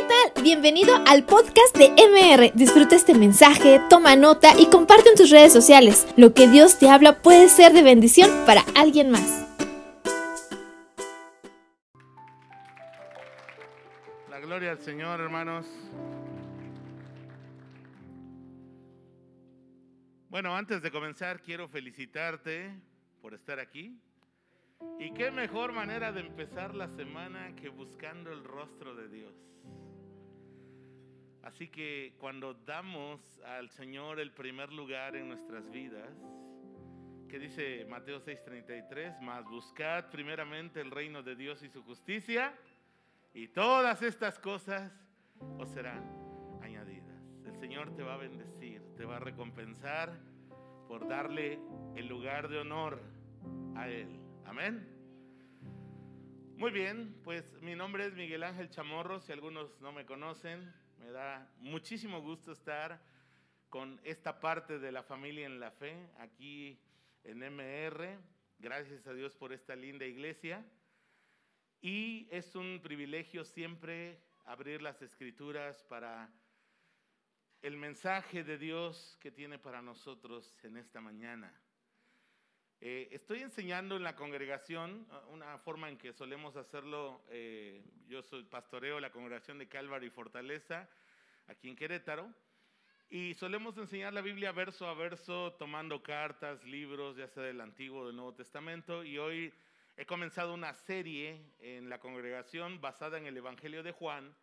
¿qué tal? Bienvenido al podcast de MR. Disfruta este mensaje, toma nota y comparte en tus redes sociales. Lo que Dios te habla puede ser de bendición para alguien más. La gloria al Señor, hermanos. Bueno, antes de comenzar, quiero felicitarte por estar aquí. Y qué mejor manera de empezar la semana que buscando el rostro de Dios. Así que cuando damos al Señor el primer lugar en nuestras vidas, que dice Mateo 6:33, más buscad primeramente el reino de Dios y su justicia, y todas estas cosas os serán añadidas. El Señor te va a bendecir, te va a recompensar por darle el lugar de honor a Él. Amén. Muy bien, pues mi nombre es Miguel Ángel Chamorro, si algunos no me conocen, me da muchísimo gusto estar con esta parte de la familia en la fe aquí en MR. Gracias a Dios por esta linda iglesia. Y es un privilegio siempre abrir las escrituras para el mensaje de Dios que tiene para nosotros en esta mañana. Eh, estoy enseñando en la congregación uh, una forma en que solemos hacerlo. eh, yo soy pastoreo la congregación de Calvary Fortaleza aquí en Querétaro. Y solemos enseñar la Biblia verso a verso, tomando cartas, libros, ya sea del Antiguo o del Nuevo Testamento. Y hoy he comenzado una serie en la congregación basada en el Evangelio de Juan,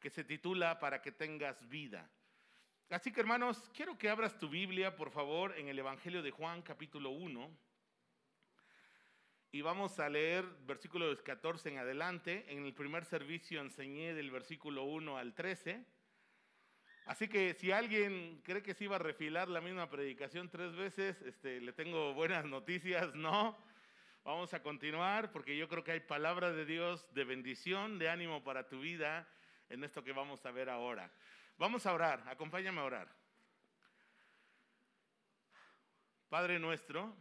que se titula Para que tengas vida. Así que hermanos, quiero que abras tu Biblia, por favor, en el Evangelio de Juan, capítulo 1. Y vamos a leer versículos 14 en adelante. En el primer servicio enseñé del versículo 1 al 13. Así que si alguien cree que se iba a refilar la misma predicación tres veces, este, le tengo buenas noticias, no. Vamos a continuar porque yo creo que hay palabra de Dios de bendición, de ánimo para tu vida en esto que vamos a ver ahora. Vamos a orar, acompáñame a orar. Padre nuestro,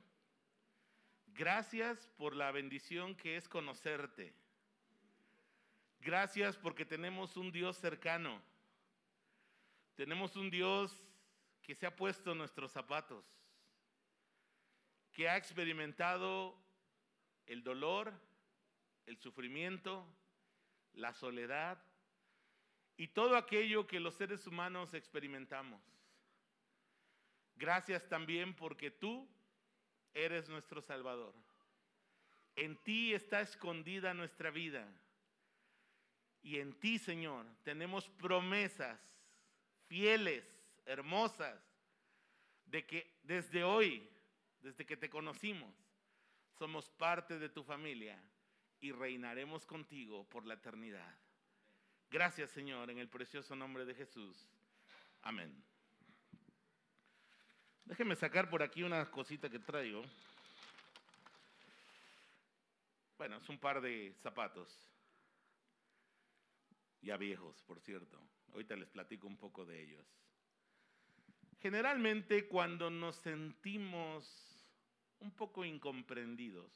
gracias por la bendición que es conocerte. Gracias porque tenemos un Dios cercano. Tenemos un Dios que se ha puesto en nuestros zapatos, que ha experimentado el dolor, el sufrimiento, la soledad y todo aquello que los seres humanos experimentamos. Gracias también porque tú eres nuestro Salvador. En ti está escondida nuestra vida. Y en ti, Señor, tenemos promesas fieles, hermosas, de que desde hoy, desde que te conocimos, somos parte de tu familia y reinaremos contigo por la eternidad. Gracias Señor, en el precioso nombre de Jesús. Amén. Déjeme sacar por aquí una cosita que traigo. Bueno, es un par de zapatos. Ya viejos, por cierto. Ahorita les platico un poco de ellos. Generalmente cuando nos sentimos un poco incomprendidos,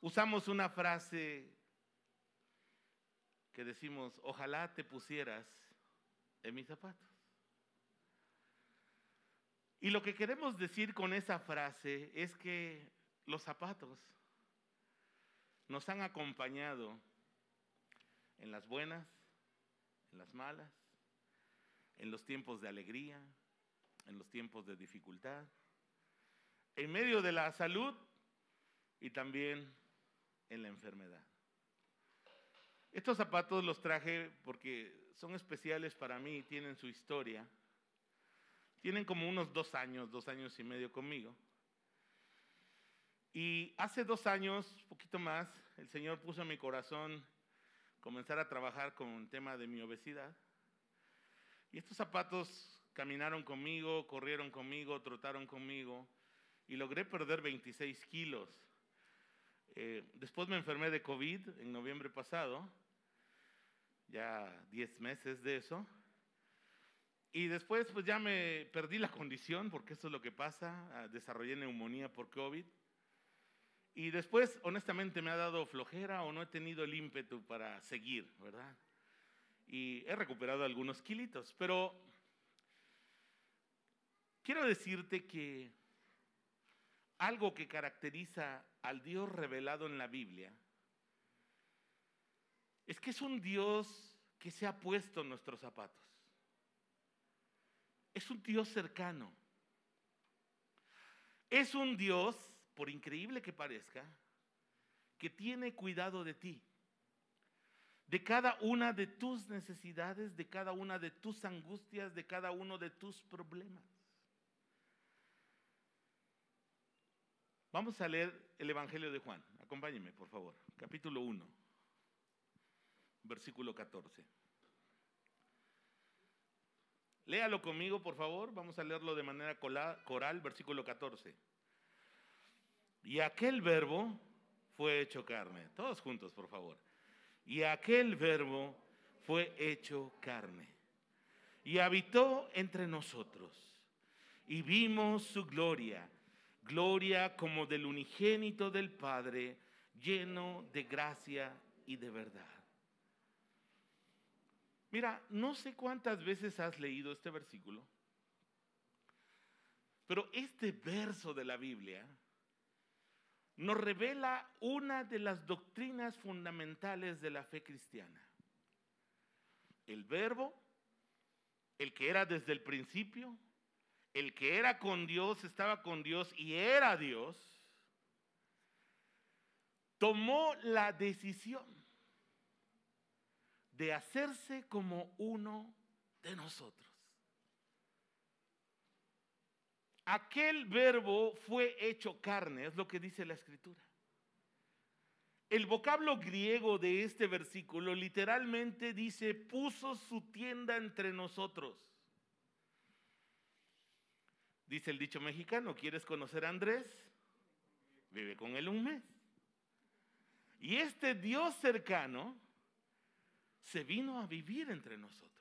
usamos una frase que decimos, ojalá te pusieras en mis zapatos. Y lo que queremos decir con esa frase es que los zapatos nos han acompañado en las buenas, en las malas, en los tiempos de alegría, en los tiempos de dificultad, en medio de la salud y también en la enfermedad. Estos zapatos los traje porque son especiales para mí, tienen su historia. Tienen como unos dos años, dos años y medio conmigo. Y hace dos años, poquito más, el Señor puso en mi corazón comenzar a trabajar con el tema de mi obesidad. Y estos zapatos caminaron conmigo, corrieron conmigo, trotaron conmigo y logré perder 26 kilos. Eh, después me enfermé de COVID en noviembre pasado, ya 10 meses de eso. Y después pues ya me perdí la condición, porque eso es lo que pasa, ah, desarrollé neumonía por COVID. Y después, honestamente, me ha dado flojera o no he tenido el ímpetu para seguir, ¿verdad? Y he recuperado algunos kilitos, pero quiero decirte que algo que caracteriza al Dios revelado en la Biblia es que es un Dios que se ha puesto en nuestros zapatos. Es un Dios cercano. Es un Dios, por increíble que parezca, que tiene cuidado de ti, de cada una de tus necesidades, de cada una de tus angustias, de cada uno de tus problemas. Vamos a leer el Evangelio de Juan. Acompáñeme, por favor. Capítulo 1, versículo 14. Léalo conmigo, por favor. Vamos a leerlo de manera coral, versículo 14. Y aquel verbo fue hecho carne. Todos juntos, por favor. Y aquel verbo fue hecho carne. Y habitó entre nosotros. Y vimos su gloria. Gloria como del unigénito del Padre, lleno de gracia y de verdad. Mira, no sé cuántas veces has leído este versículo, pero este verso de la Biblia nos revela una de las doctrinas fundamentales de la fe cristiana. El verbo, el que era desde el principio, el que era con Dios, estaba con Dios y era Dios, tomó la decisión de hacerse como uno de nosotros. Aquel verbo fue hecho carne, es lo que dice la escritura. El vocablo griego de este versículo literalmente dice, puso su tienda entre nosotros. Dice el dicho mexicano, ¿quieres conocer a Andrés? Vive con él un mes. Y este Dios cercano se vino a vivir entre nosotros.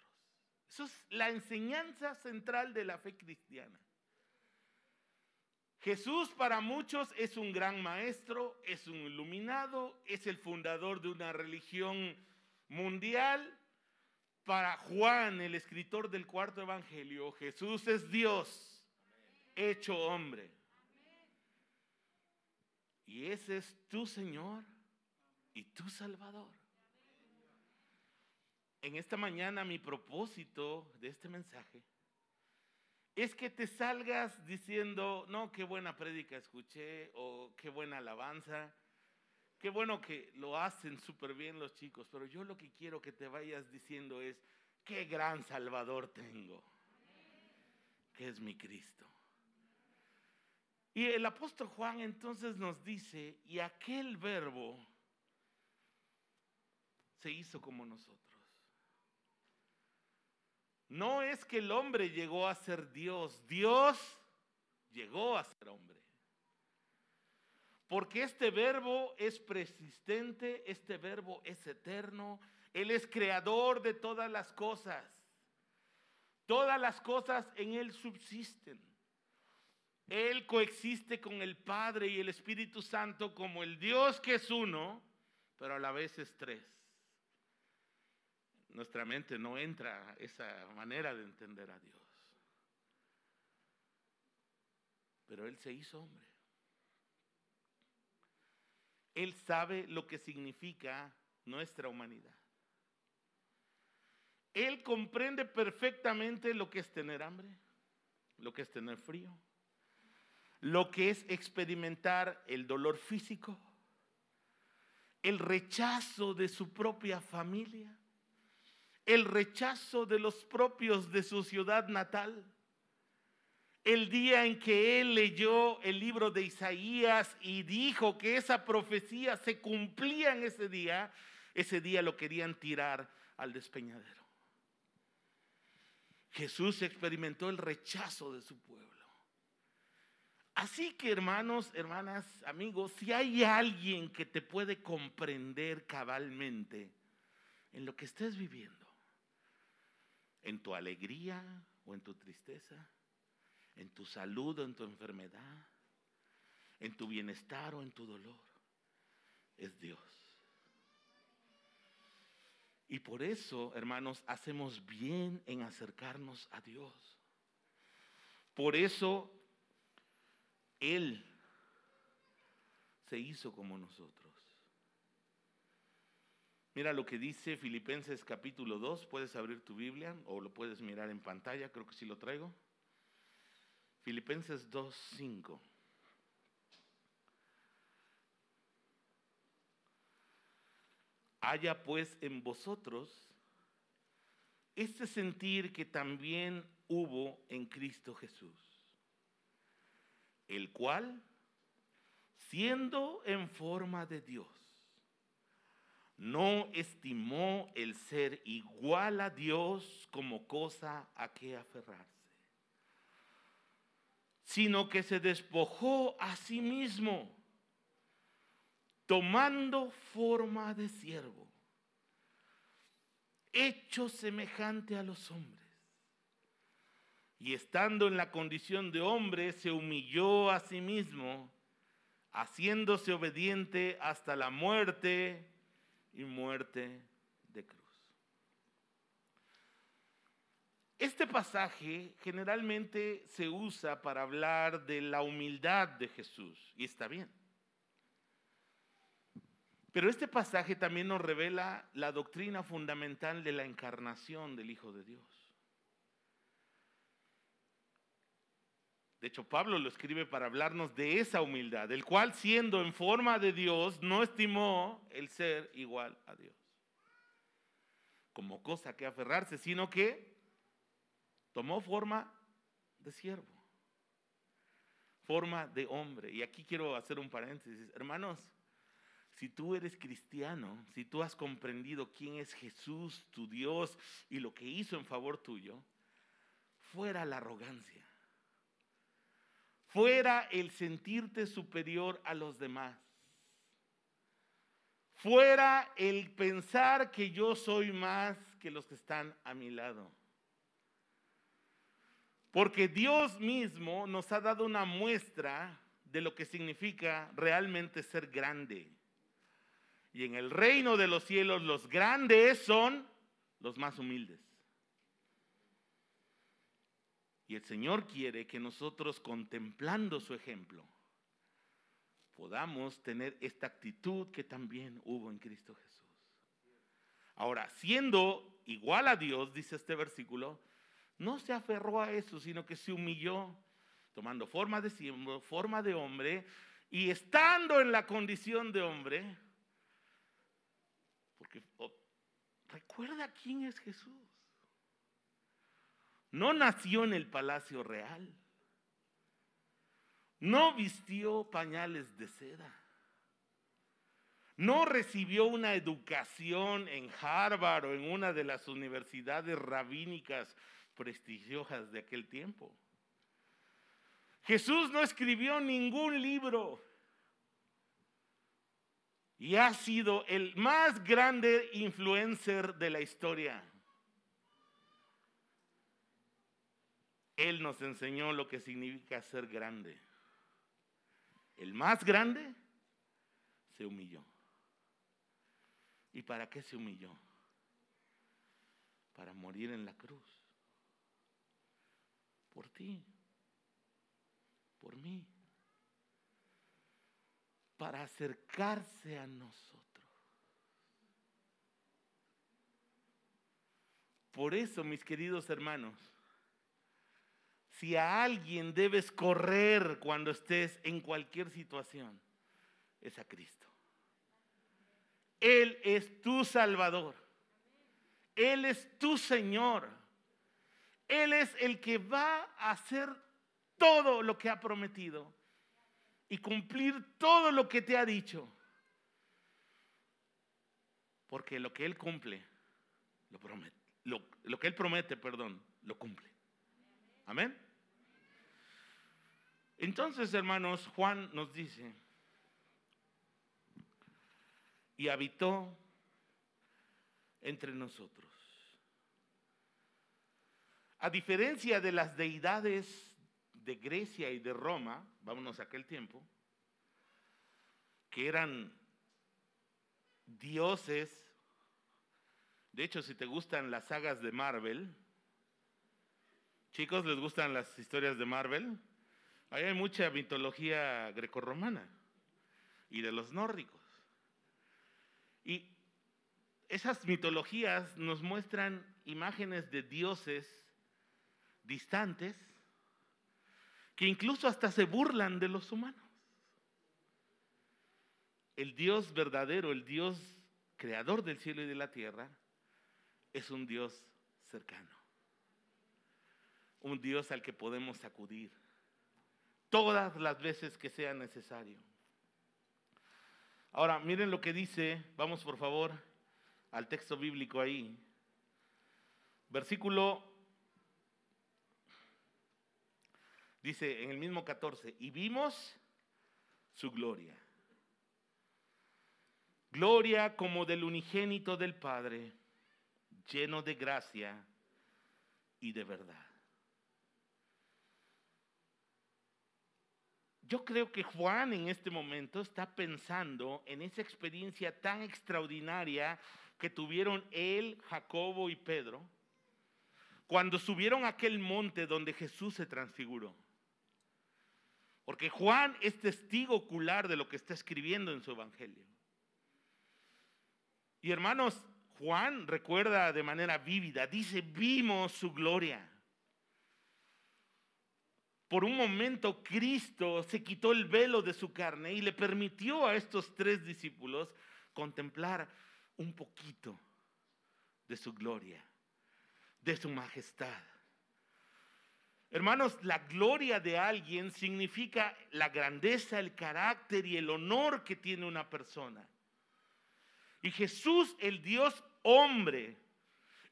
Eso es la enseñanza central de la fe cristiana. Jesús para muchos es un gran maestro, es un iluminado, es el fundador de una religión mundial. Para Juan, el escritor del cuarto evangelio, Jesús es Dios hecho hombre. Y ese es tu Señor y tu Salvador. En esta mañana mi propósito de este mensaje es que te salgas diciendo, no, qué buena prédica escuché o qué buena alabanza, qué bueno que lo hacen súper bien los chicos, pero yo lo que quiero que te vayas diciendo es, qué gran Salvador tengo, que es mi Cristo. Y el apóstol Juan entonces nos dice, y aquel verbo se hizo como nosotros. No es que el hombre llegó a ser Dios, Dios llegó a ser hombre. Porque este verbo es persistente, este verbo es eterno, Él es creador de todas las cosas. Todas las cosas en Él subsisten. Él coexiste con el Padre y el Espíritu Santo como el Dios que es uno, pero a la vez es tres nuestra mente no entra esa manera de entender a Dios. Pero Él se hizo hombre. Él sabe lo que significa nuestra humanidad. Él comprende perfectamente lo que es tener hambre, lo que es tener frío, lo que es experimentar el dolor físico, el rechazo de su propia familia el rechazo de los propios de su ciudad natal. El día en que él leyó el libro de Isaías y dijo que esa profecía se cumplía en ese día, ese día lo querían tirar al despeñadero. Jesús experimentó el rechazo de su pueblo. Así que hermanos, hermanas, amigos, si hay alguien que te puede comprender cabalmente en lo que estés viviendo, en tu alegría o en tu tristeza, en tu salud o en tu enfermedad, en tu bienestar o en tu dolor. es Dios. Y por eso, hermanos, hacemos bien en acercarnos a Dios. Por eso Él se hizo como nosotros. Mira lo que dice Filipenses capítulo 2. Puedes abrir tu Biblia o lo puedes mirar en pantalla, creo que sí lo traigo. Filipenses 2, 5. Haya pues en vosotros este sentir que también hubo en Cristo Jesús, el cual, siendo en forma de Dios, no estimó el ser igual a Dios como cosa a que aferrarse, sino que se despojó a sí mismo, tomando forma de siervo, hecho semejante a los hombres. Y estando en la condición de hombre, se humilló a sí mismo, haciéndose obediente hasta la muerte y muerte de cruz. Este pasaje generalmente se usa para hablar de la humildad de Jesús, y está bien. Pero este pasaje también nos revela la doctrina fundamental de la encarnación del Hijo de Dios. De hecho, Pablo lo escribe para hablarnos de esa humildad, el cual siendo en forma de Dios, no estimó el ser igual a Dios como cosa que aferrarse, sino que tomó forma de siervo, forma de hombre. Y aquí quiero hacer un paréntesis. Hermanos, si tú eres cristiano, si tú has comprendido quién es Jesús, tu Dios, y lo que hizo en favor tuyo, fuera la arrogancia fuera el sentirte superior a los demás, fuera el pensar que yo soy más que los que están a mi lado. Porque Dios mismo nos ha dado una muestra de lo que significa realmente ser grande. Y en el reino de los cielos los grandes son los más humildes. Y el Señor quiere que nosotros, contemplando su ejemplo, podamos tener esta actitud que también hubo en Cristo Jesús. Ahora, siendo igual a Dios, dice este versículo, no se aferró a eso, sino que se humilló, tomando forma de forma de hombre, y estando en la condición de hombre, porque oh, recuerda quién es Jesús. No nació en el palacio real. No vistió pañales de seda. No recibió una educación en Harvard o en una de las universidades rabínicas prestigiosas de aquel tiempo. Jesús no escribió ningún libro y ha sido el más grande influencer de la historia. Él nos enseñó lo que significa ser grande. El más grande se humilló. ¿Y para qué se humilló? Para morir en la cruz. Por ti. Por mí. Para acercarse a nosotros. Por eso, mis queridos hermanos, si a alguien debes correr cuando estés en cualquier situación, es a Cristo. Él es tu Salvador. Él es tu Señor. Él es el que va a hacer todo lo que ha prometido y cumplir todo lo que te ha dicho. Porque lo que Él cumple, lo promete. Lo, lo que Él promete, perdón, lo cumple. Amén. Entonces, hermanos, Juan nos dice, y habitó entre nosotros. A diferencia de las deidades de Grecia y de Roma, vámonos a aquel tiempo, que eran dioses. De hecho, si te gustan las sagas de Marvel, chicos, ¿les gustan las historias de Marvel? Ahí hay mucha mitología grecorromana y de los nórdicos. Y esas mitologías nos muestran imágenes de dioses distantes que incluso hasta se burlan de los humanos. El Dios verdadero, el Dios creador del cielo y de la tierra, es un Dios cercano. Un Dios al que podemos acudir todas las veces que sea necesario. Ahora, miren lo que dice, vamos por favor al texto bíblico ahí. Versículo, dice en el mismo 14, y vimos su gloria. Gloria como del unigénito del Padre, lleno de gracia y de verdad. Yo creo que Juan en este momento está pensando en esa experiencia tan extraordinaria que tuvieron él, Jacobo y Pedro cuando subieron a aquel monte donde Jesús se transfiguró. Porque Juan es testigo ocular de lo que está escribiendo en su evangelio. Y hermanos, Juan recuerda de manera vívida, dice, vimos su gloria. Por un momento Cristo se quitó el velo de su carne y le permitió a estos tres discípulos contemplar un poquito de su gloria, de su majestad. Hermanos, la gloria de alguien significa la grandeza, el carácter y el honor que tiene una persona. Y Jesús, el Dios hombre,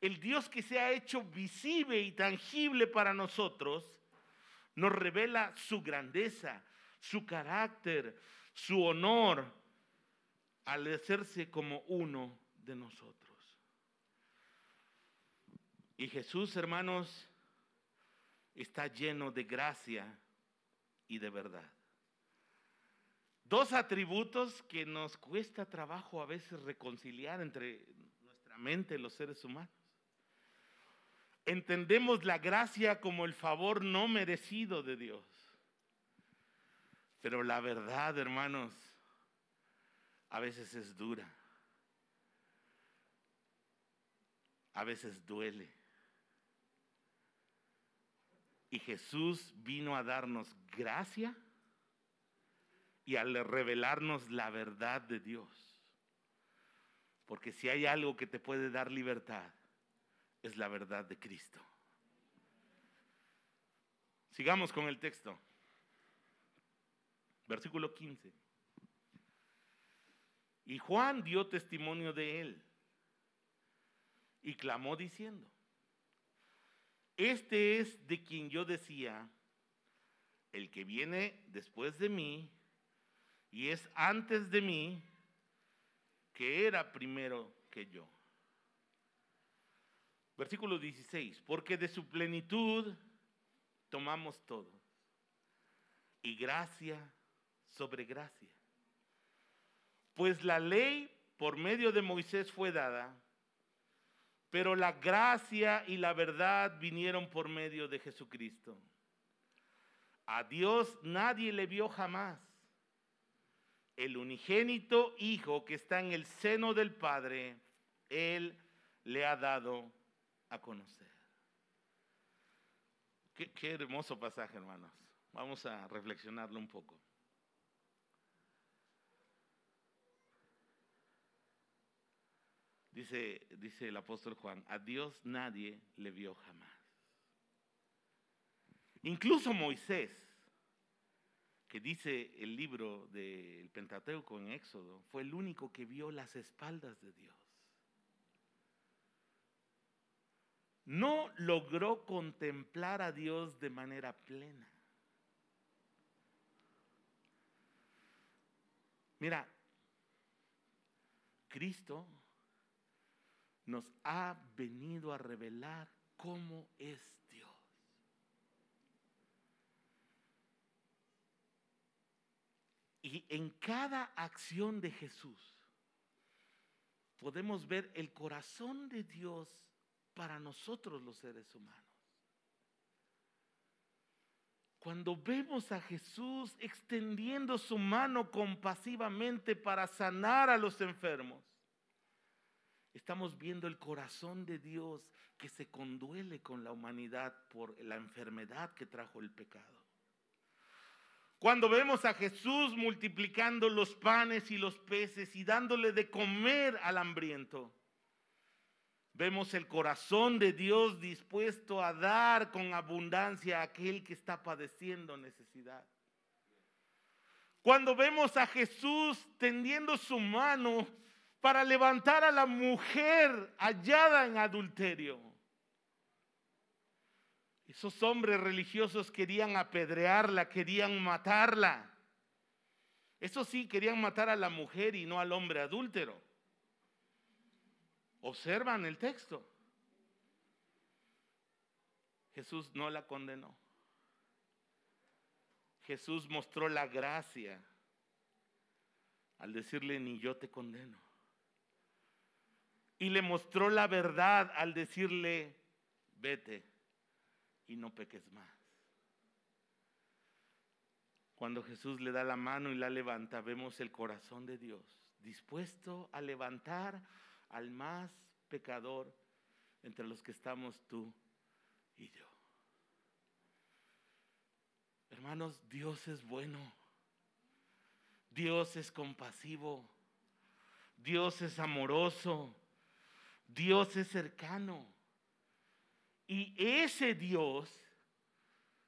el Dios que se ha hecho visible y tangible para nosotros, nos revela su grandeza, su carácter, su honor al hacerse como uno de nosotros. Y Jesús, hermanos, está lleno de gracia y de verdad. Dos atributos que nos cuesta trabajo a veces reconciliar entre nuestra mente y los seres humanos entendemos la gracia como el favor no merecido de Dios. Pero la verdad, hermanos, a veces es dura. A veces duele. Y Jesús vino a darnos gracia y a revelarnos la verdad de Dios. Porque si hay algo que te puede dar libertad, es la verdad de Cristo. Sigamos con el texto. Versículo 15. Y Juan dio testimonio de él y clamó diciendo, este es de quien yo decía, el que viene después de mí y es antes de mí, que era primero que yo. Versículo 16, porque de su plenitud tomamos todo. Y gracia sobre gracia. Pues la ley por medio de Moisés fue dada, pero la gracia y la verdad vinieron por medio de Jesucristo. A Dios nadie le vio jamás. El unigénito Hijo que está en el seno del Padre, Él le ha dado a conocer. Qué, hermoso pasaje, hermanos. Vamos a reflexionarlo un poco. Dice, dice el apóstol Juan, a Dios nadie le vio jamás. Incluso Moisés, que dice el libro del Pentateuco en Éxodo, fue el único que vio las espaldas de Dios. No logró contemplar a Dios de manera plena. Mira, Cristo nos ha venido a revelar cómo es Dios. Y en cada acción de Jesús, podemos ver el corazón de Dios para nosotros los seres humanos. Cuando vemos a Jesús extendiendo su mano compasivamente para sanar a los enfermos, estamos viendo el corazón de Dios que se conduele con la humanidad por la enfermedad que trajo el pecado. Cuando vemos a Jesús multiplicando los panes y los peces y dándole de comer al hambriento, vemos el corazón de Dios dispuesto a dar con abundancia a aquel que está padeciendo necesidad. Cuando vemos a Jesús tendiendo su mano para levantar a la mujer hallada en adulterio. Esos hombres religiosos querían apedrearla, querían matarla. Eso sí, querían matar a la mujer y no al hombre adúltero. Observan el texto. Jesús no la condenó. Jesús mostró la gracia al decirle, ni yo te condeno y le mostró la verdad al decirle, vete y no peques más. Cuando Jesús le da la mano y la levanta, vemos el corazón de Dios dispuesto a levantar al más pecador entre los que estamos tú y yo. Hermanos, Dios es bueno. Dios es compasivo. Dios es amoroso. Dios es cercano. Y ese Dios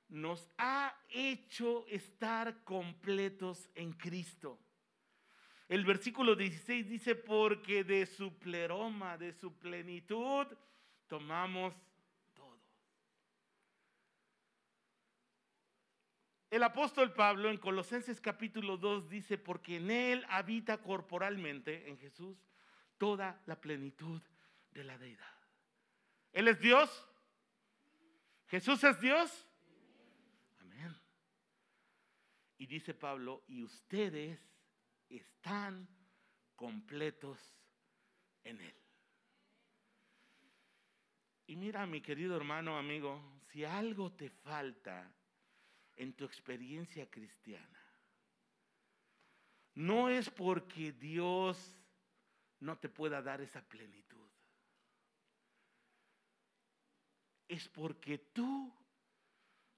nos ha hecho estar completos en Cristo. El versículo 16 dice, porque de su pleroma, de su plenitud, tomamos todo. El apóstol Pablo en Colosenses capítulo 2 dice, porque en él habita corporalmente, en Jesús, toda la plenitud de la deidad. Él es Dios. Jesús es Dios. Amén. Y dice Pablo, y ustedes están completos en Él. Y mira, mi querido hermano, amigo, si algo te falta en tu experiencia cristiana, no es porque Dios no te pueda dar esa plenitud. es porque tú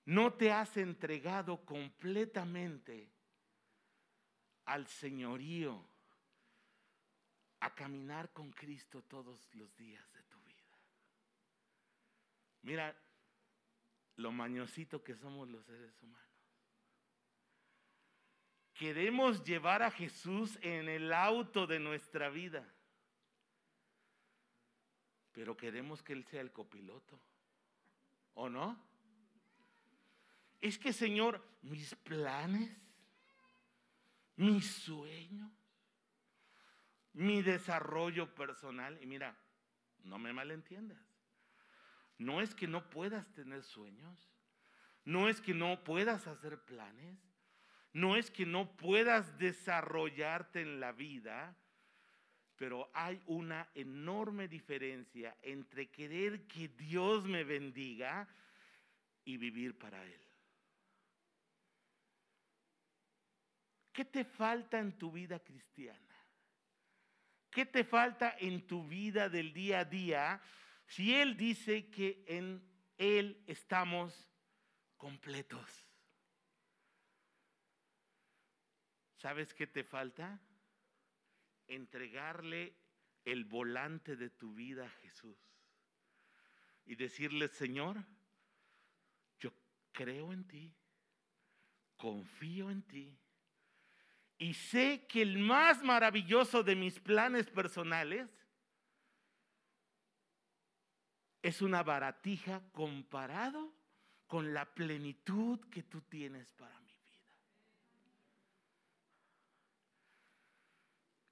no te has entregado completamente al señorío, a caminar con Cristo todos los días de tu vida. Mira lo mañosito que somos los seres humanos. Queremos llevar a Jesús en el auto de nuestra vida, pero queremos que Él sea el copiloto. ¿O no? Es que, Señor, mis planes, mis sueños, mi desarrollo personal, y mira, no me malentiendas, no es que no puedas tener sueños, no es que no puedas hacer planes, no es que no puedas desarrollarte en la vida, pero hay una enorme diferencia entre querer que Dios me bendiga y vivir para Él. ¿Qué te falta en tu vida cristiana? ¿Qué te falta en tu vida del día a día si Él dice que en Él estamos completos? ¿Sabes qué te falta? entregarle el volante de tu vida a Jesús y decirle, Señor, yo creo en ti, confío en ti y sé que el más maravilloso de mis planes personales es una baratija comparado con la plenitud que tú tienes para mí.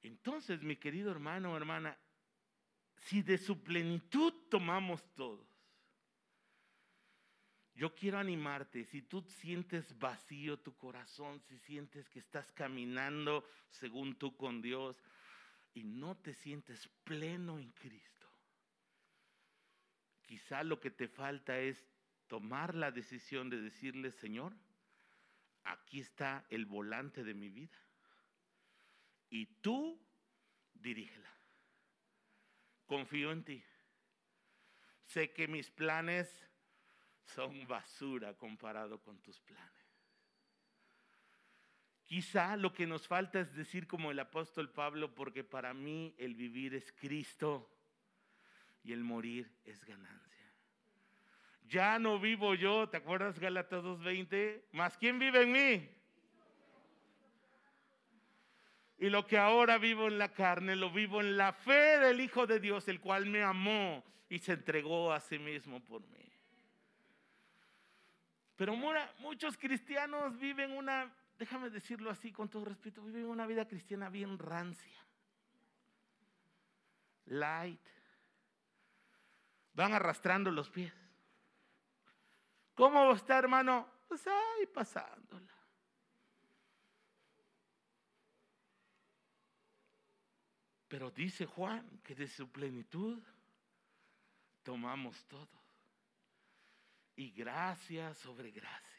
Entonces, mi querido hermano o hermana, si de su plenitud tomamos todos, yo quiero animarte, si tú sientes vacío tu corazón, si sientes que estás caminando según tú con Dios y no te sientes pleno en Cristo, quizá lo que te falta es tomar la decisión de decirle, Señor, aquí está el volante de mi vida y tú dirígela. Confío en ti. Sé que mis planes son basura comparado con tus planes. Quizá lo que nos falta es decir como el apóstol Pablo, porque para mí el vivir es Cristo y el morir es ganancia. Ya no vivo yo, ¿te acuerdas Gálatas 2.20? ¿Más quién vive en mí? Y lo que ahora vivo en la carne, lo vivo en la fe del Hijo de Dios, el cual me amó y se entregó a sí mismo por mí. Pero muchos cristianos viven una déjame decirlo así con todo respeto, viven una vida cristiana bien rancia, light, van arrastrando los pies. ¿Cómo está, hermano? Pues ahí pasándola. Pero dice Juan que de su plenitud tomamos todo. Y gracia sobre gracia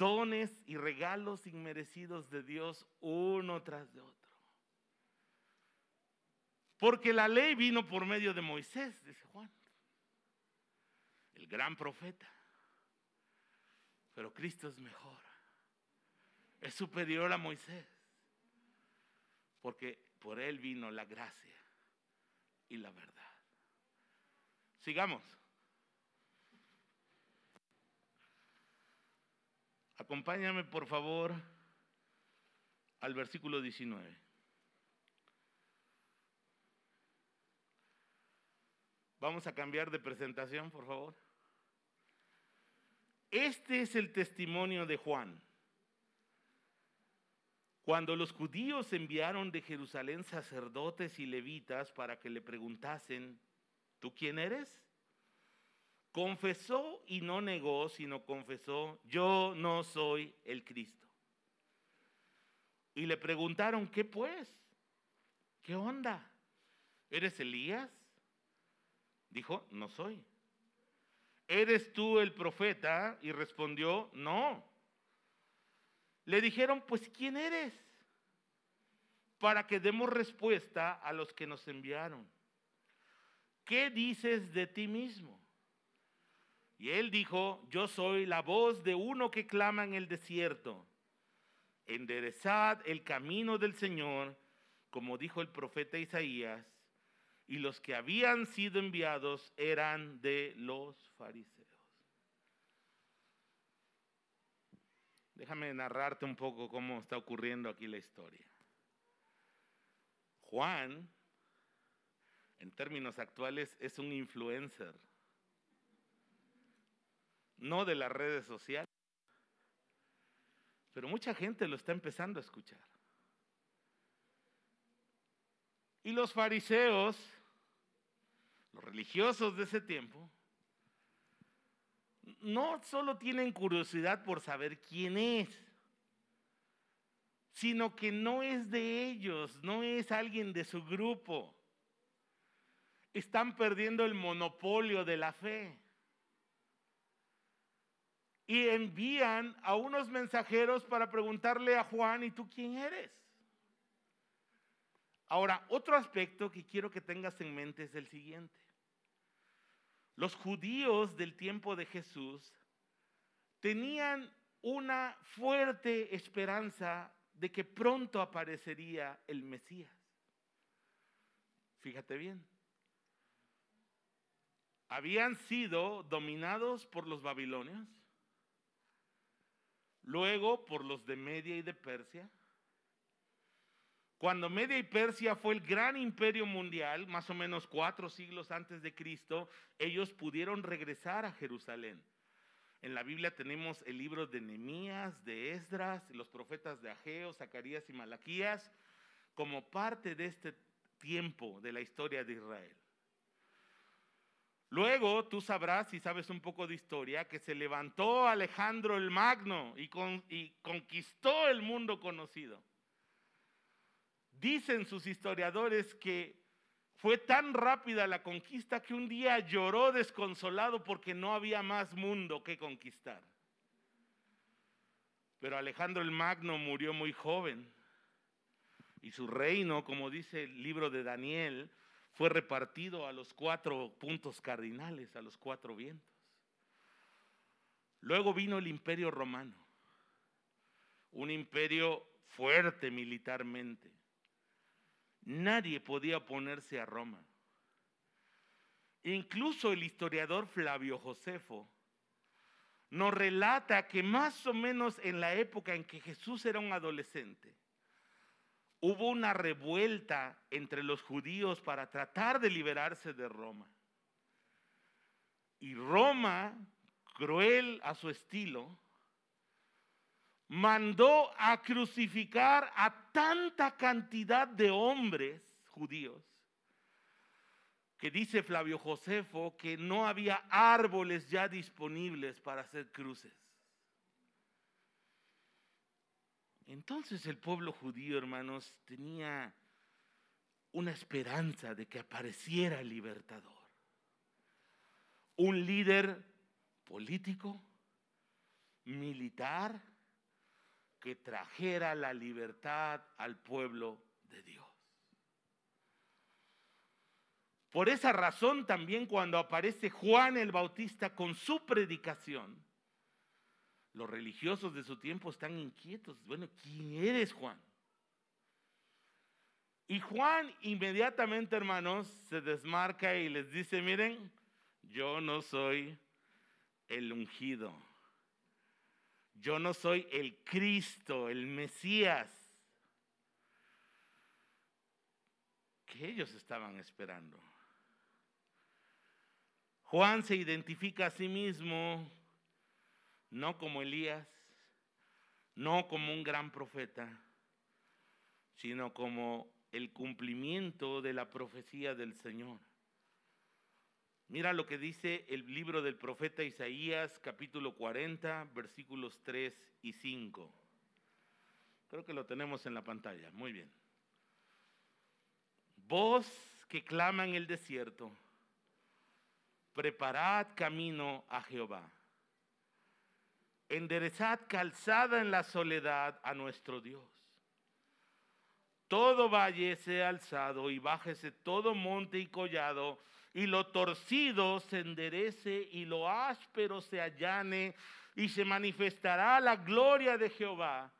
dones y regalos inmerecidos de Dios uno tras de otro. Porque la ley vino por medio de Moisés, dice Juan, el gran profeta. Pero Cristo es mejor, es superior a Moisés, porque por él vino la gracia y la verdad. Sigamos. Acompáñame por favor al versículo 19. Vamos a cambiar de presentación, por favor. Este es el testimonio de Juan. Cuando los judíos enviaron de Jerusalén sacerdotes y levitas para que le preguntasen, ¿tú quién eres? Confesó y no negó, sino confesó, yo no soy el Cristo. Y le preguntaron, ¿qué pues? ¿Qué onda? ¿Eres Elías? Dijo, no soy. ¿Eres tú el profeta? Y respondió, no. Le dijeron, pues ¿quién eres? Para que demos respuesta a los que nos enviaron. ¿Qué dices de ti mismo? Y él dijo, yo soy la voz de uno que clama en el desierto. Enderezad el camino del Señor, como dijo el profeta Isaías, y los que habían sido enviados eran de los fariseos. Déjame narrarte un poco cómo está ocurriendo aquí la historia. Juan, en términos actuales, es un influencer no de las redes sociales. Pero mucha gente lo está empezando a escuchar. Y los fariseos, los religiosos de ese tiempo, no solo tienen curiosidad por saber quién es, sino que no es de ellos, no es alguien de su grupo. Están perdiendo el monopolio de la fe y envían a unos mensajeros para preguntarle a Juan, ¿y tú quién eres? Ahora, otro aspecto que quiero que tengas en mente es el siguiente. Los judíos del tiempo de Jesús tenían una fuerte esperanza de que pronto aparecería el Mesías. Fíjate bien. Habían sido dominados por los babilonios luego por los de Media y de Persia. Cuando Media y Persia fue el gran imperio mundial, más o menos cuatro siglos antes de Cristo, ellos pudieron regresar a Jerusalén. En la Biblia tenemos el libro de Nehemías, de Esdras, los profetas de Ageo, Zacarías y Malaquías, como parte de este tiempo de la historia de Israel. Luego tú sabrás, si sabes un poco de historia, que se levantó Alejandro el Magno y, conquistó el mundo conocido. Dicen sus historiadores que fue tan rápida la conquista que un día lloró desconsolado porque no había más mundo que conquistar. Pero Alejandro el Magno murió muy joven y su reino, como dice el libro de Daniel, fue repartido a los cuatro puntos cardinales, a los cuatro vientos. Luego vino el imperio romano, un imperio fuerte militarmente. Nadie podía oponerse a Roma. Incluso el historiador Flavio Josefo nos relata que más o menos en la época en que Jesús era un adolescente, hubo una revuelta entre los judíos para tratar de liberarse de Roma. Y Roma, cruel a su estilo, mandó a crucificar a tanta cantidad de hombres judíos que dice Flavio Josefo que no había árboles ya disponibles para hacer cruces. Entonces el pueblo judío, hermanos, tenía una esperanza de que apareciera el libertador. Un líder político, militar, que trajera la libertad al pueblo de Dios. Por esa razón también cuando aparece Juan el Bautista con su predicación, los religiosos de su tiempo están inquietos. Bueno, ¿quién eres Juan? Y Juan inmediatamente, hermanos, se desmarca y les dice, miren, yo no soy el ungido. Yo no soy el Cristo, el Mesías que ellos estaban esperando. Juan se identifica a sí mismo no como Elías, no como un gran profeta, sino como el cumplimiento de la profecía del Señor. Mira lo que dice el libro del profeta Isaías, capítulo 40, versículos 3 y 5. Creo que lo tenemos en la pantalla. Muy bien. Voz que clama en el desierto, preparad camino a Jehová enderezad calzada en la soledad a nuestro Dios. Todo valle sea alzado y bájese todo monte y collado, y lo torcido se enderece y lo áspero se allane, y se manifestará la gloria de Jehová.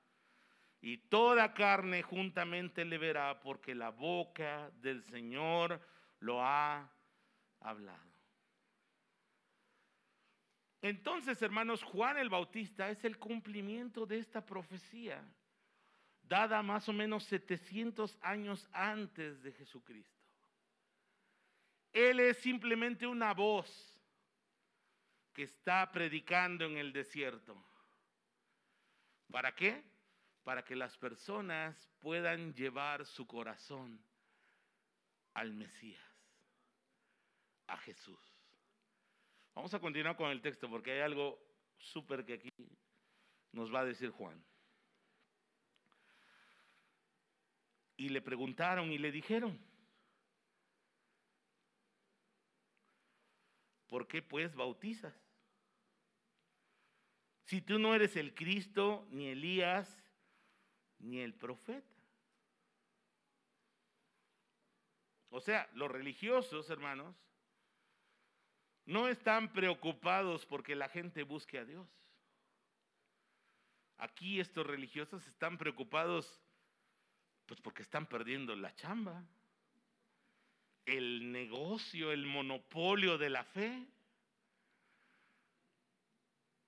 Y toda carne juntamente le verá, porque la boca del Señor lo ha hablado. Entonces, hermanos, Juan el Bautista es el cumplimiento de esta profecía, dada más o menos 700 años antes de Jesucristo. Él es simplemente una voz que está predicando en el desierto. ¿Para qué? Para que las personas puedan llevar su corazón al Mesías, a Jesús. Vamos a continuar con el texto porque hay algo súper que aquí nos va a decir Juan. Y le preguntaron y le dijeron, ¿por qué pues bautizas? Si tú no eres el Cristo, ni Elías, ni el profeta. O sea, los religiosos, hermanos, no están preocupados porque la gente busque a Dios. Aquí estos religiosos están preocupados pues porque están perdiendo la chamba, el negocio, el monopolio de la fe.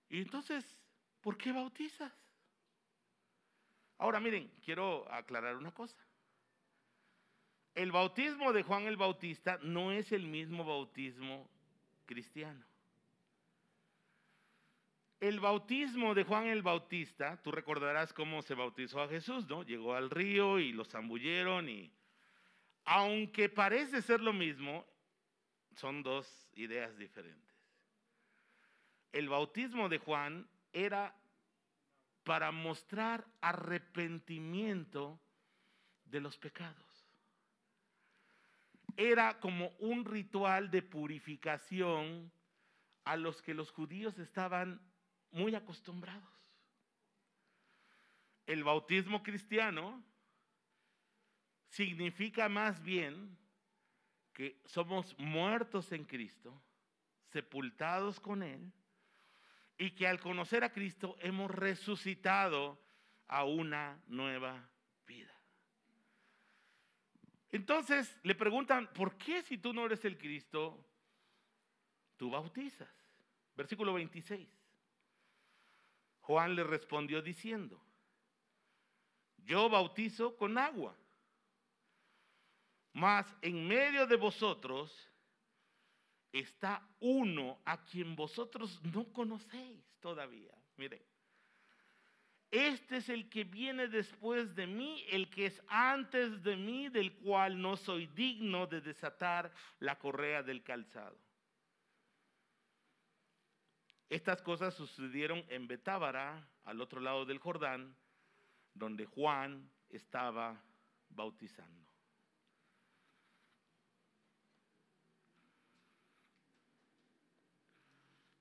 Y entonces, ¿por qué bautizas? Ahora miren, quiero aclarar una cosa. El bautismo de Juan el Bautista no es el mismo bautismo cristiano. El bautismo de Juan el Bautista, tú recordarás cómo se bautizó a Jesús, ¿no? Llegó al río y lo zambulleron y aunque parece ser lo mismo, son dos ideas diferentes. El bautismo de Juan era para mostrar arrepentimiento de los pecados. Era como un ritual de purificación a los que los judíos estaban muy acostumbrados. El bautismo cristiano significa más bien que somos muertos en Cristo, sepultados con Él, y que al conocer a Cristo hemos resucitado a una nueva. Entonces le preguntan, ¿por qué si tú no eres el Cristo, tú bautizas? Versículo 26. Juan le respondió diciendo, yo bautizo con agua, mas en medio de vosotros está uno a quien vosotros no conocéis todavía. Miren, este es el que viene después de mí, el que es antes de mí, del cual no soy digno de desatar la correa del calzado. Estas cosas sucedieron en Betábara, al otro lado del Jordán, donde Juan estaba bautizando.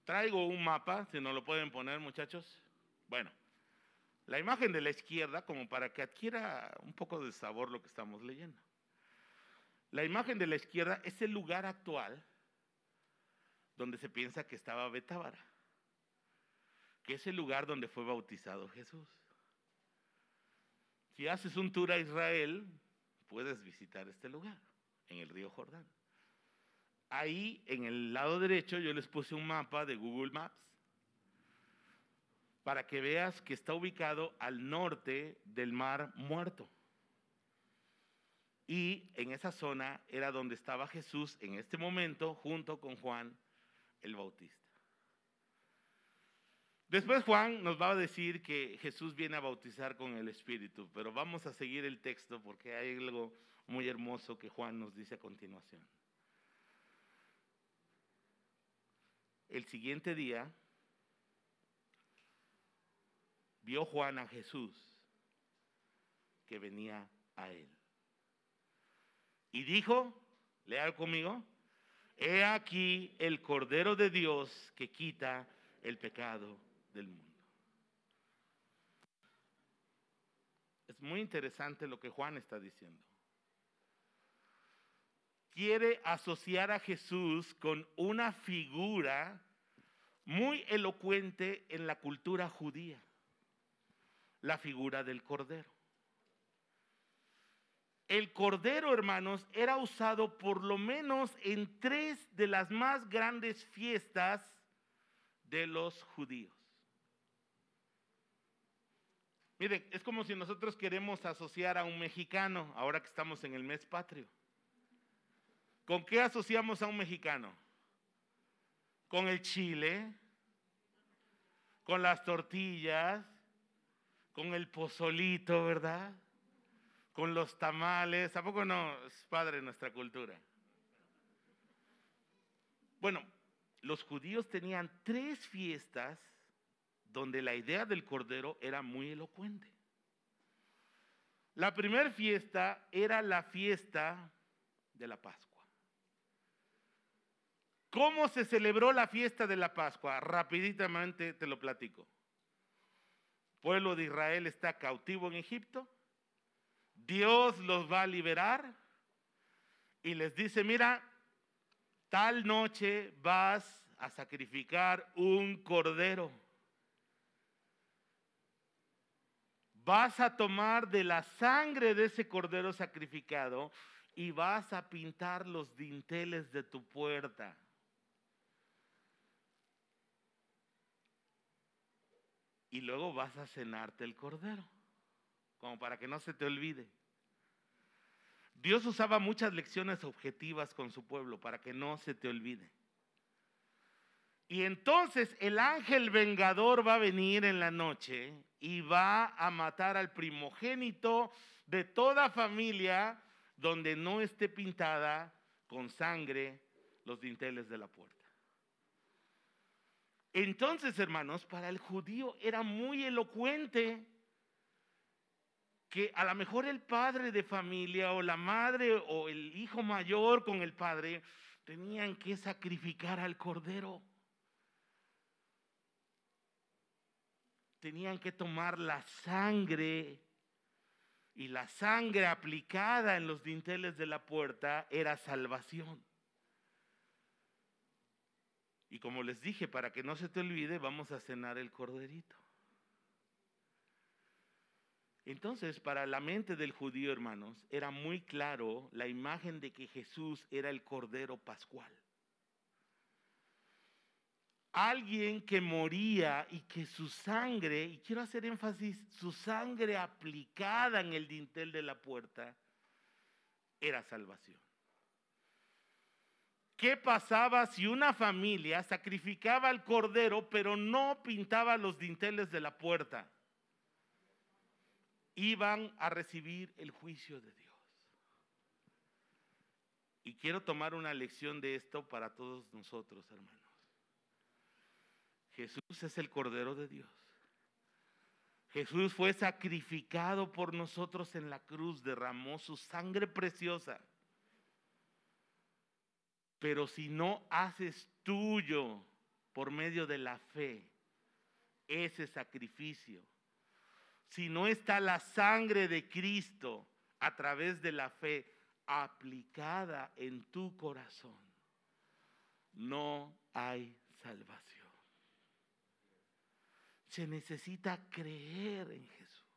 Traigo un mapa, si no lo pueden poner muchachos. Bueno, la imagen de la izquierda, como para que adquiera un poco de sabor lo que estamos leyendo. La imagen de la izquierda es el lugar actual donde se piensa que estaba Betábara, que es el lugar donde fue bautizado Jesús. Si haces un tour a Israel, puedes visitar este lugar, en el río Jordán. Ahí, en el lado derecho, yo les puse un mapa de Google Maps para que veas que está ubicado al norte del Mar Muerto. Y en esa zona era donde estaba Jesús en este momento junto con Juan el Bautista. Después Juan nos va a decir que Jesús viene a bautizar con el Espíritu, pero vamos a seguir el texto porque hay algo muy hermoso que Juan nos dice a continuación. El siguiente día vio Juan a Jesús que venía a él. Y dijo, lea conmigo, he aquí el Cordero de Dios que quita el pecado del mundo. Es muy interesante lo que Juan está diciendo. Quiere asociar a Jesús con una figura muy elocuente en la cultura judía, la figura del Cordero. El Cordero, hermanos, era usado por lo menos en tres de las más grandes fiestas de los judíos. Miren, es como si nosotros queremos asociar a un mexicano, ahora que estamos en el mes patrio. ¿Con qué asociamos a un mexicano? Con el chile, con las tortillas, con el pozolito, ¿verdad? Con los tamales. ¿A poco no es padre nuestra cultura? Bueno, los judíos tenían tres fiestas donde la idea del Cordero era muy elocuente. La primera fiesta era la fiesta de la Pascua. ¿Cómo se celebró la fiesta de la Pascua? Rapiditamente te lo platico. Pueblo de Israel está cautivo en Egipto. Dios los va a liberar y les dice, mira, tal noche vas a sacrificar un cordero. vas a tomar de la sangre de ese cordero sacrificado y vas a pintar los dinteles de tu puerta. Y luego vas a cenarte el cordero, como para que no se te olvide. Dios usaba muchas lecciones objetivas con su pueblo para que no se te olvide. Y entonces el ángel vengador va a venir en la noche y va a matar al primogénito de toda familia donde no esté pintada con sangre los dinteles de la puerta. Entonces, hermanos, para el judío era muy elocuente que a lo mejor el padre de familia o la madre o el hijo mayor con el padre tenían que sacrificar al cordero. Tenían que tomar la sangre y la sangre aplicada en los dinteles de la puerta era salvación. Y como les dije, para que no se te olvide, vamos a cenar el corderito. Entonces, para la mente del judío, hermanos, era muy claro la imagen de que Jesús era el Cordero Pascual. Alguien que moría y que su sangre, y quiero hacer énfasis, su sangre aplicada en el dintel de la puerta, era salvación. ¿Qué pasaba si una familia sacrificaba al cordero pero no pintaba los dinteles de la puerta? iban a recibir el juicio de Dios. Y quiero tomar una lección de esto para todos nosotros, hermanos. Jesús es el Cordero de Dios. Jesús fue sacrificado por nosotros en la cruz, derramó su sangre preciosa. Pero si no haces tuyo por medio de la fe ese sacrificio, si no está la sangre de Cristo a través de la fe aplicada en tu corazón, no hay salvación. Se necesita creer en Jesús.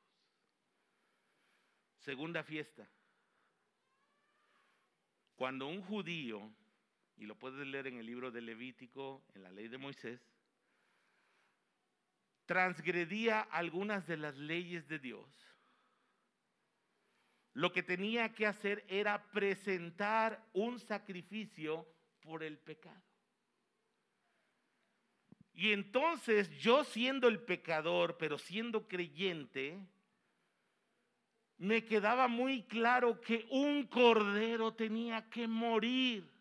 Segunda fiesta. Cuando un judío, y lo puedes leer en el libro de Levítico, en la ley de Moisés, transgredía algunas de las leyes de Dios, lo que tenía que hacer era presentar un sacrificio por el pecado. Y entonces yo siendo el pecador, pero siendo creyente, me quedaba muy claro que un cordero tenía que morir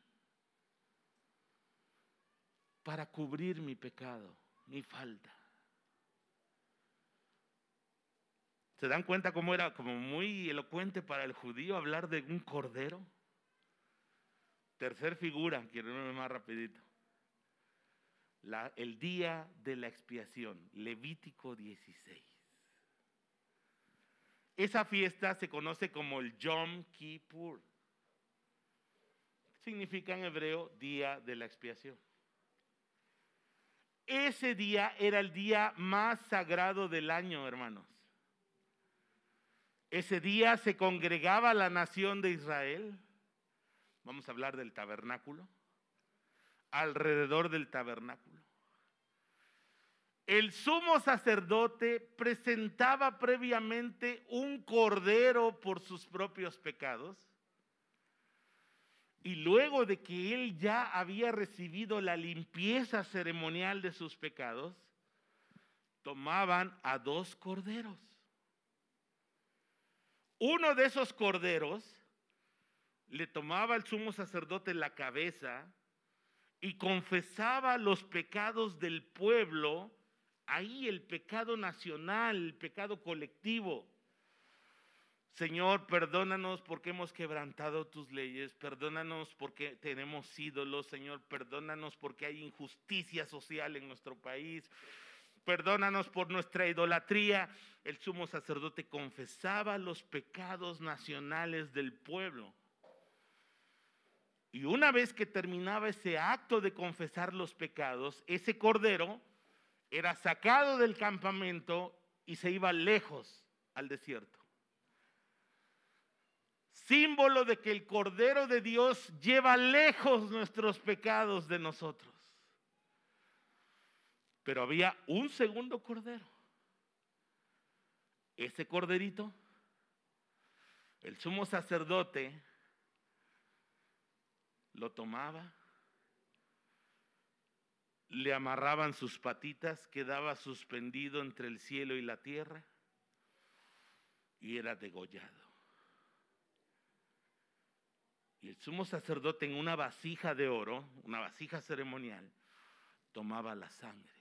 para cubrir mi pecado, mi falta. ¿Se dan cuenta cómo era como muy elocuente para el judío hablar de un cordero? Tercer figura, quiero irme más rapidito. el día de la expiación, Levítico 16. Esa fiesta se conoce como el Yom Kippur. Significa en hebreo día de la expiación. Ese día era el día más sagrado del año, hermanos. Ese día se congregaba la nación de Israel. Vamos a hablar del tabernáculo. Alrededor del tabernáculo. El sumo sacerdote presentaba previamente un cordero por sus propios pecados. Y luego de que él ya había recibido la limpieza ceremonial de sus pecados, tomaban a dos corderos uno de esos corderos le tomaba al sumo sacerdote la cabeza y confesaba los pecados del pueblo, ahí el pecado nacional, el pecado colectivo. Señor, perdónanos porque hemos quebrantado tus leyes, perdónanos porque tenemos ídolos, Señor, perdónanos porque hay injusticia social en nuestro país, perdónanos por nuestra idolatría. El sumo sacerdote confesaba los pecados nacionales del pueblo. Y una vez que terminaba ese acto de confesar los pecados, ese cordero era sacado del campamento y se iba lejos al desierto. Símbolo de que el cordero de Dios lleva lejos nuestros pecados de nosotros. Pero había un segundo cordero. Ese corderito, el sumo sacerdote lo tomaba, le amarraban sus patitas, quedaba suspendido entre el cielo y la tierra y era degollado. Y el sumo sacerdote en una vasija de oro, una vasija ceremonial, tomaba la sangre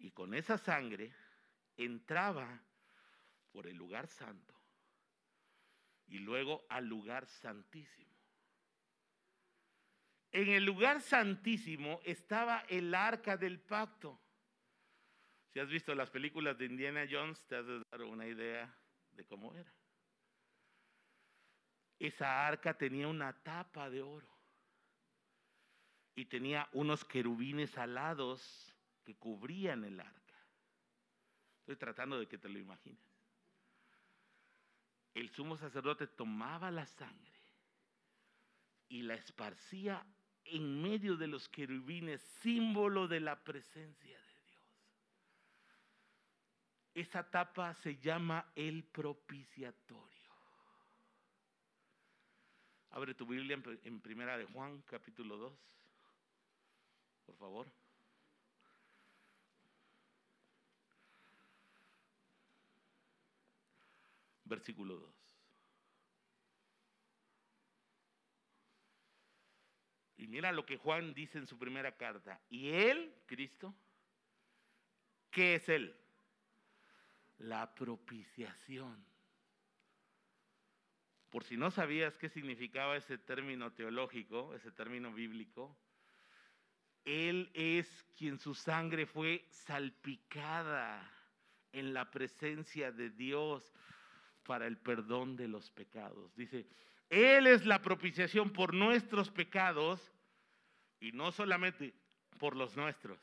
y con esa sangre entraba por el lugar santo y luego al lugar santísimo. En el lugar santísimo estaba el arca del pacto. Si has visto las películas de Indiana Jones, te has de dar una idea de cómo era. Esa arca tenía una tapa de oro y tenía unos querubines alados que cubrían el arca. Estoy tratando de que te lo imagines. El sumo sacerdote tomaba la sangre y la esparcía en medio de los querubines, símbolo de la presencia de Dios. Esa tapa se llama el propiciatorio. Abre tu Biblia en, Primera de Juan, capítulo 2, por favor. Versículo 2. Y mira lo que Juan dice en su primera carta. Y él, Cristo, ¿qué es él? La propiciación. Por si no sabías qué significaba ese término teológico, ese término bíblico, Él es quien su sangre fue salpicada en la presencia de Dios para el perdón de los pecados. Dice, él es la propiciación por nuestros pecados y no solamente por los nuestros.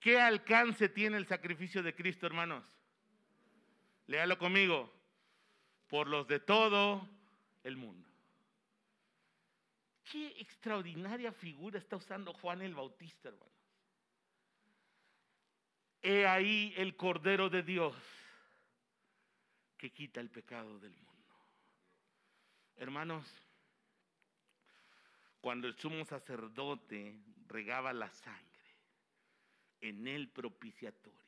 ¿Qué alcance tiene el sacrificio de Cristo, hermanos? Léalo conmigo. Por los de todo el mundo. Qué extraordinaria figura está usando Juan el Bautista, hermanos. He ahí el Cordero de Dios que quita el pecado del mundo. Hermanos, cuando el sumo sacerdote regaba la sangre en el propiciatorio,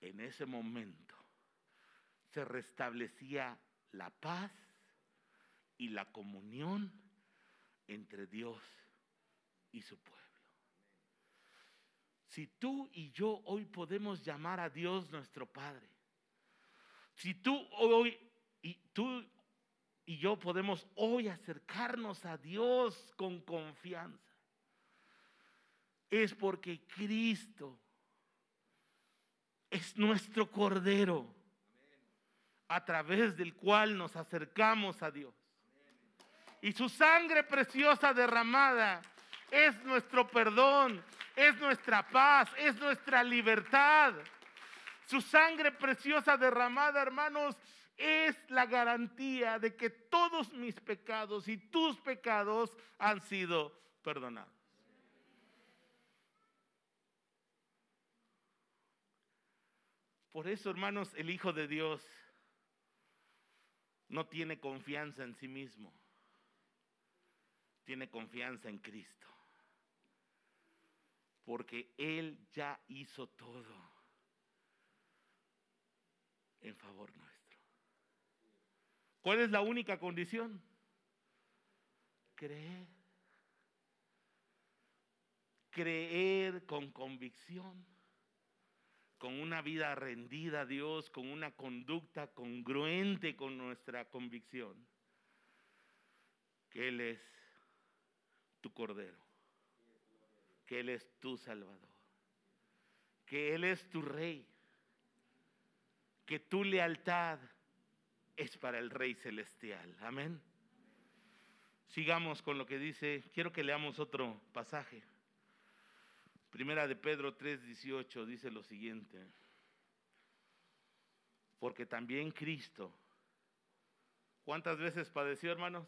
en ese momento se restablecía la paz y la comunión entre Dios y su pueblo. Si tú y yo hoy podemos llamar a Dios nuestro Padre, si tú hoy y tú y yo podemos hoy acercarnos a Dios con confianza. Es porque Cristo es nuestro Cordero a través del cual nos acercamos a Dios. Y su sangre preciosa derramada es nuestro perdón, es nuestra paz, es nuestra libertad. Su sangre preciosa derramada, hermanos, es la garantía de que todos mis pecados y tus pecados han sido perdonados. Por eso, hermanos, el Hijo de Dios no tiene confianza en sí mismo, tiene confianza en Cristo, porque Él ya hizo todo en favor nuestro. ¿Cuál es la única condición? Creer. Creer con convicción, con una vida rendida a Dios, con una conducta congruente con nuestra convicción, que Él es tu Cordero, que Él es tu Salvador, que Él es tu Rey, que tu lealtad es para el Rey Celestial. Amén. Sigamos con lo que dice. Quiero que leamos otro pasaje. Primera de Pedro 3:18 dice lo siguiente. Porque también Cristo, ¿cuántas veces padeció, hermanos?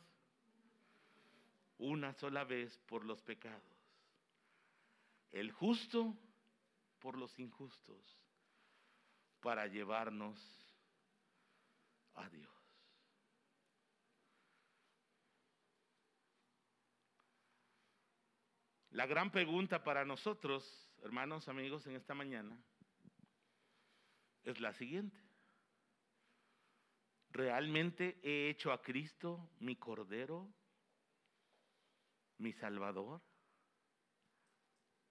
Una sola vez por los pecados. El justo por los injustos, para llevarnos a Dios. La gran pregunta para nosotros, hermanos, amigos, en esta mañana, es la siguiente. ¿Realmente he hecho a Cristo mi Cordero, mi Salvador,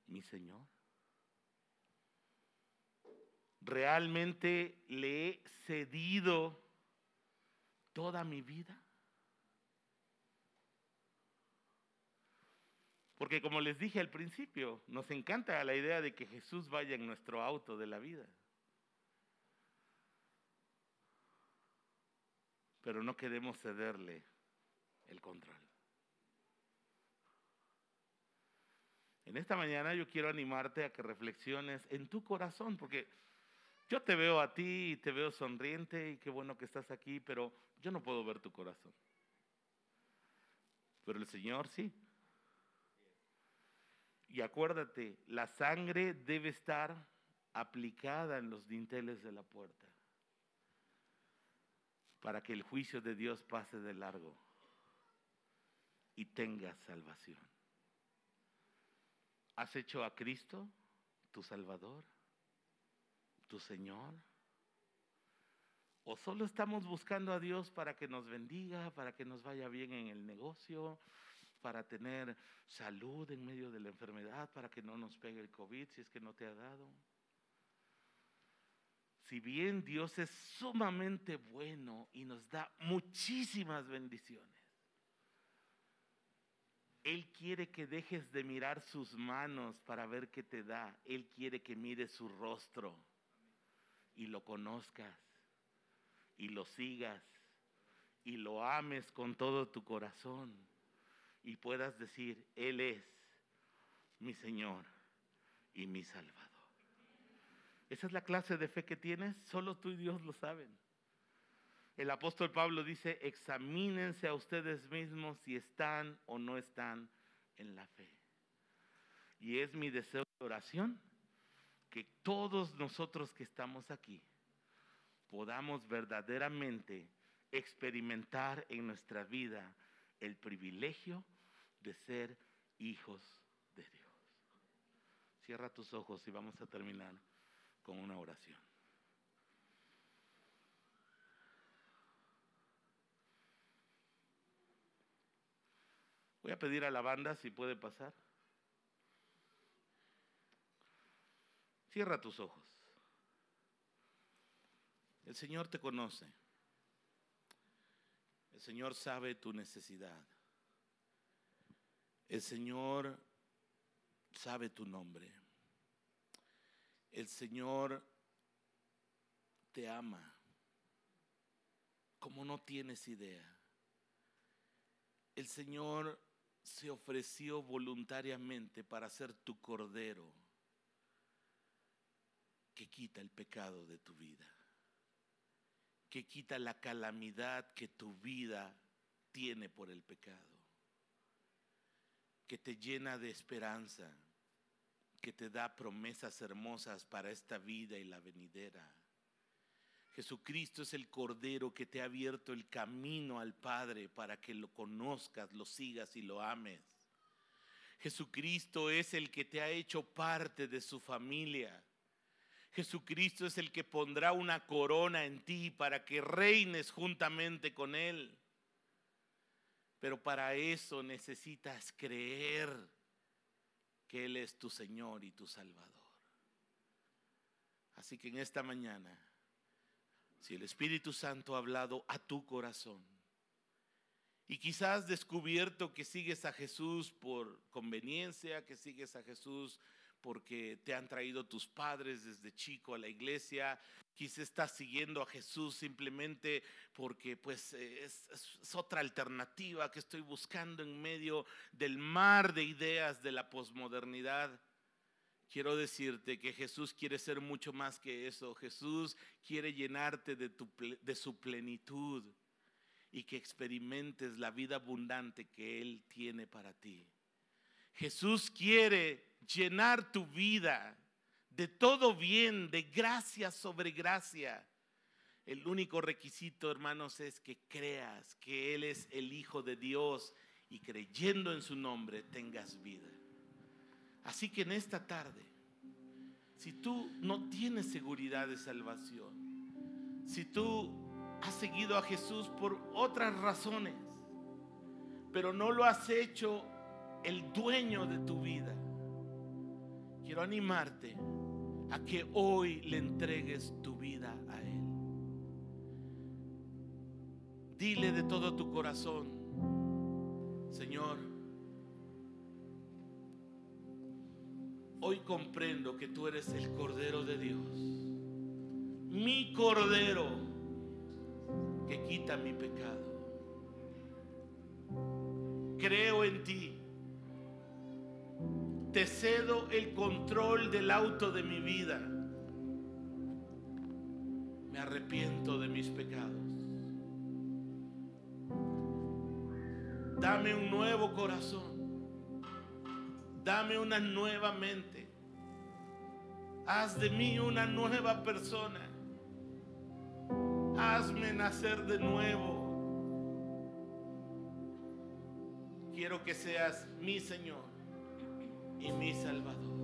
mi Señor? ¿Realmente le he cedido toda mi vida? Porque como les dije al principio, nos encanta la idea de que Jesús vaya en nuestro auto de la vida. Pero no queremos cederle el control. En esta mañana yo quiero animarte a que reflexiones en tu corazón, porque yo te veo a ti y te veo sonriente y qué bueno que estás aquí, pero yo no puedo ver tu corazón. Pero el Señor sí. Y acuérdate, la sangre debe estar aplicada en los dinteles de la puerta para que el juicio de Dios pase de largo y tengas salvación. ¿Has hecho a Cristo tu Salvador, tu Señor? ¿O solo estamos buscando a Dios para que nos bendiga, para que nos vaya bien en el negocio, para tener salud en medio de la enfermedad, para que no nos pegue el COVID si es que no te ha dado. Si bien Dios es sumamente bueno y nos da muchísimas bendiciones, Él quiere que dejes de mirar sus manos para ver qué te da. Él quiere que mires su rostro y lo conozcas y lo sigas y lo ames con todo tu corazón y puedas decir, Él es mi Señor y mi Salvador. Esa es la clase de fe que tienes, solo tú y Dios lo saben. El apóstol Pablo dice, examínense a ustedes mismos si están o no están en la fe. Y es mi deseo de oración que todos nosotros que estamos aquí podamos verdaderamente experimentar en nuestra vida el privilegio de ser hijos de Dios. Cierra tus ojos y vamos a terminar con una oración. Voy a pedir a la banda si puede pasar. Cierra tus ojos. El Señor te conoce. El Señor sabe tu necesidad. El Señor sabe tu nombre. El Señor te ama como no tienes idea. El Señor se ofreció voluntariamente para ser tu cordero que quita el pecado de tu vida, que quita la calamidad que tu vida tiene por el pecado que te llena de esperanza, que te da promesas hermosas para esta vida y la venidera. Jesucristo es el Cordero que te ha abierto el camino al Padre para que lo conozcas, lo sigas y lo ames. Jesucristo es el que te ha hecho parte de su familia. Jesucristo es el que pondrá una corona en ti para que reines juntamente con Él. Pero para eso necesitas creer que Él es tu Señor y tu Salvador. Así que en esta mañana, si el Espíritu Santo ha hablado a tu corazón y quizás descubierto que sigues a Jesús por conveniencia, que sigues a Jesús porque te han traído tus padres desde chico a la iglesia, quizás estás siguiendo a Jesús simplemente porque pues es, es, otra alternativa que estoy buscando en medio del mar de ideas de la posmodernidad. Quiero decirte que Jesús quiere ser mucho más que eso. Jesús quiere llenarte de su plenitud y que experimentes la vida abundante que Él tiene para ti. Jesús quiere llenar tu vida de todo bien, de gracia sobre gracia. El único requisito, hermanos, es que creas que Él es el Hijo de Dios y creyendo en su nombre tengas vida. Así que en esta tarde, si tú no tienes seguridad de salvación, si tú has seguido a Jesús por otras razones, pero no lo has hecho el dueño de tu vida, quiero animarte a que hoy le entregues tu vida a Él. Dile de todo tu corazón, Señor, hoy comprendo que tú eres el Cordero de Dios, mi Cordero que quita mi pecado. Creo en ti. Te cedo el control del auto de mi vida. Me arrepiento de mis pecados. Dame un nuevo corazón. Dame una nueva mente. Haz de mí una nueva persona. Hazme nacer de nuevo. Quiero que seas mi Señor y mi Salvador.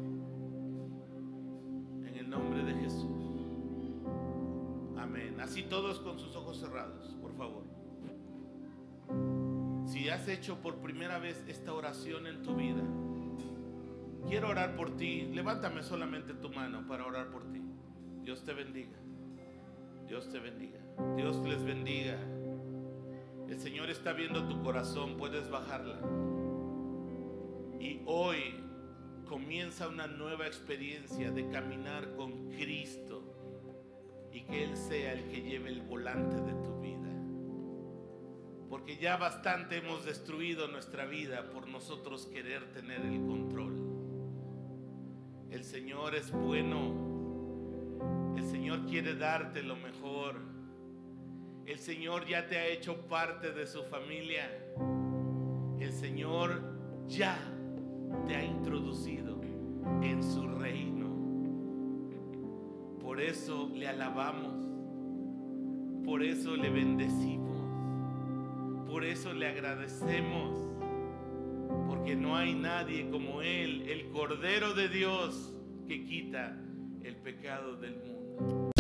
En el nombre de Jesús. Amén. Así todos con sus ojos cerrados, por favor. Si has hecho por primera vez esta oración en tu vida, quiero orar por ti. Levántame solamente tu mano para orar por ti. Dios te bendiga. Dios te bendiga. Dios les bendiga. El Señor está viendo tu corazón, puedes bajarla. Y hoy comienza una nueva experiencia de caminar con Cristo y que Él sea el que lleve el volante de tu vida. Porque ya bastante hemos destruido nuestra vida por nosotros querer tener el control. El Señor es bueno. El Señor quiere darte lo mejor. El Señor ya te ha hecho parte de su familia. El Señor ya te ha introducido en su reino. Por eso le alabamos. Por eso le bendecimos. Por eso le agradecemos. Porque no hay nadie como Él, el Cordero de Dios, que quita el pecado del mundo.